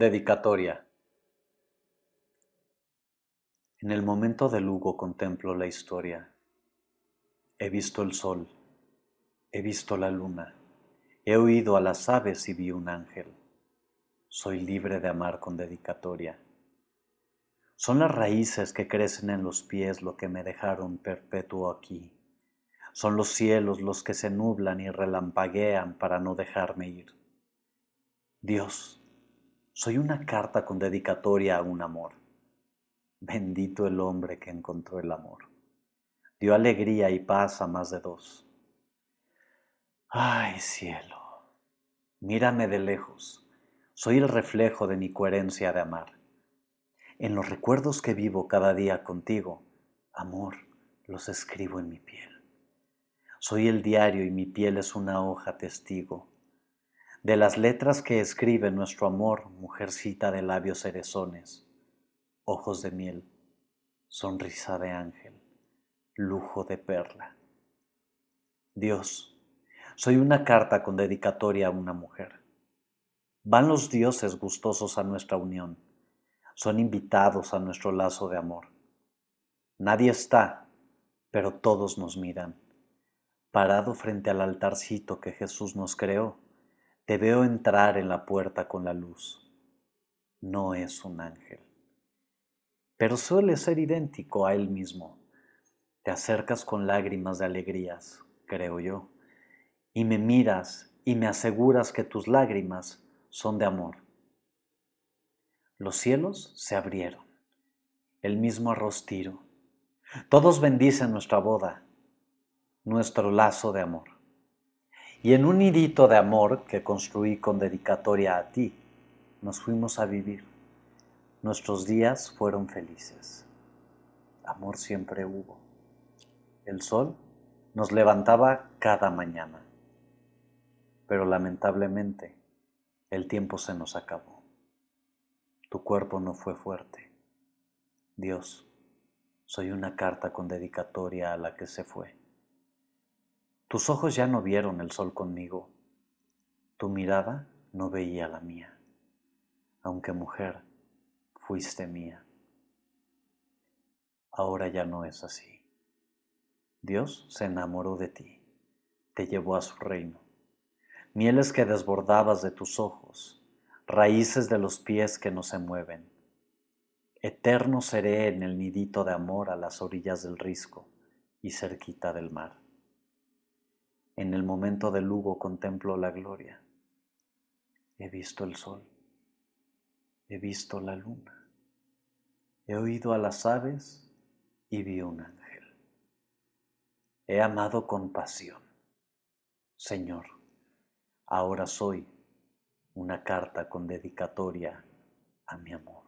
Dedicatoria. En el momento del Hugo contemplo la historia. He visto el sol, he visto la luna, he oído a las aves y vi un ángel. Soy libre de amar con dedicatoria. Son las raíces que crecen en los pies lo que me dejaron perpetuo aquí. Son los cielos los que se nublan y relampaguean para no dejarme ir. Dios, soy una carta con dedicatoria a un amor. Bendito el hombre que encontró el amor. Dio alegría y paz a más de dos. Ay, cielo, mírame de lejos. Soy el reflejo de mi coherencia de amar. En los recuerdos que vivo cada día contigo, amor, los escribo en mi piel. Soy el diario y mi piel es una hoja testigo de las letras que escribe nuestro amor, mujercita de labios cerezones, ojos de miel, sonrisa de ángel, lujo de perla. Dios, soy una carta con dedicatoria a una mujer. Van los dioses gustosos a nuestra unión, son invitados a nuestro lazo de amor. Nadie está, pero todos nos miran. Parado frente al altarcito que Jesús nos creó, te veo entrar en la puerta con la luz. No es un ángel, pero suele ser idéntico a él mismo. Te acercas con lágrimas de alegrías, creo yo, y me miras y me aseguras que tus lágrimas son de amor. Los cielos se abrieron, el mismo arrostiro. Todos bendicen nuestra boda, nuestro lazo de amor y en un nidito de amor que construí con dedicatoria a ti, nos fuimos a vivir. Nuestros días fueron felices. Amor siempre hubo. El sol nos levantaba cada mañana. Pero lamentablemente el tiempo se nos acabó. Tu cuerpo no fue fuerte. Dios, soy una carta con dedicatoria a la que se fue. Tus ojos ya no vieron el sol conmigo, tu mirada no veía la mía, aunque mujer, fuiste mía. Ahora ya no es así. Dios se enamoró de ti, te llevó a su reino. Mieles que desbordabas de tus ojos, raíces de los pies que no se mueven. Eterno seré en el nidito de amor a las orillas del risco y cerquita del mar. En el momento del Lugo contemplo la gloria. He visto el sol. He visto la luna. He oído a las aves y vi un ángel. He amado con pasión. Señor, ahora soy una carta con dedicatoria a mi amor.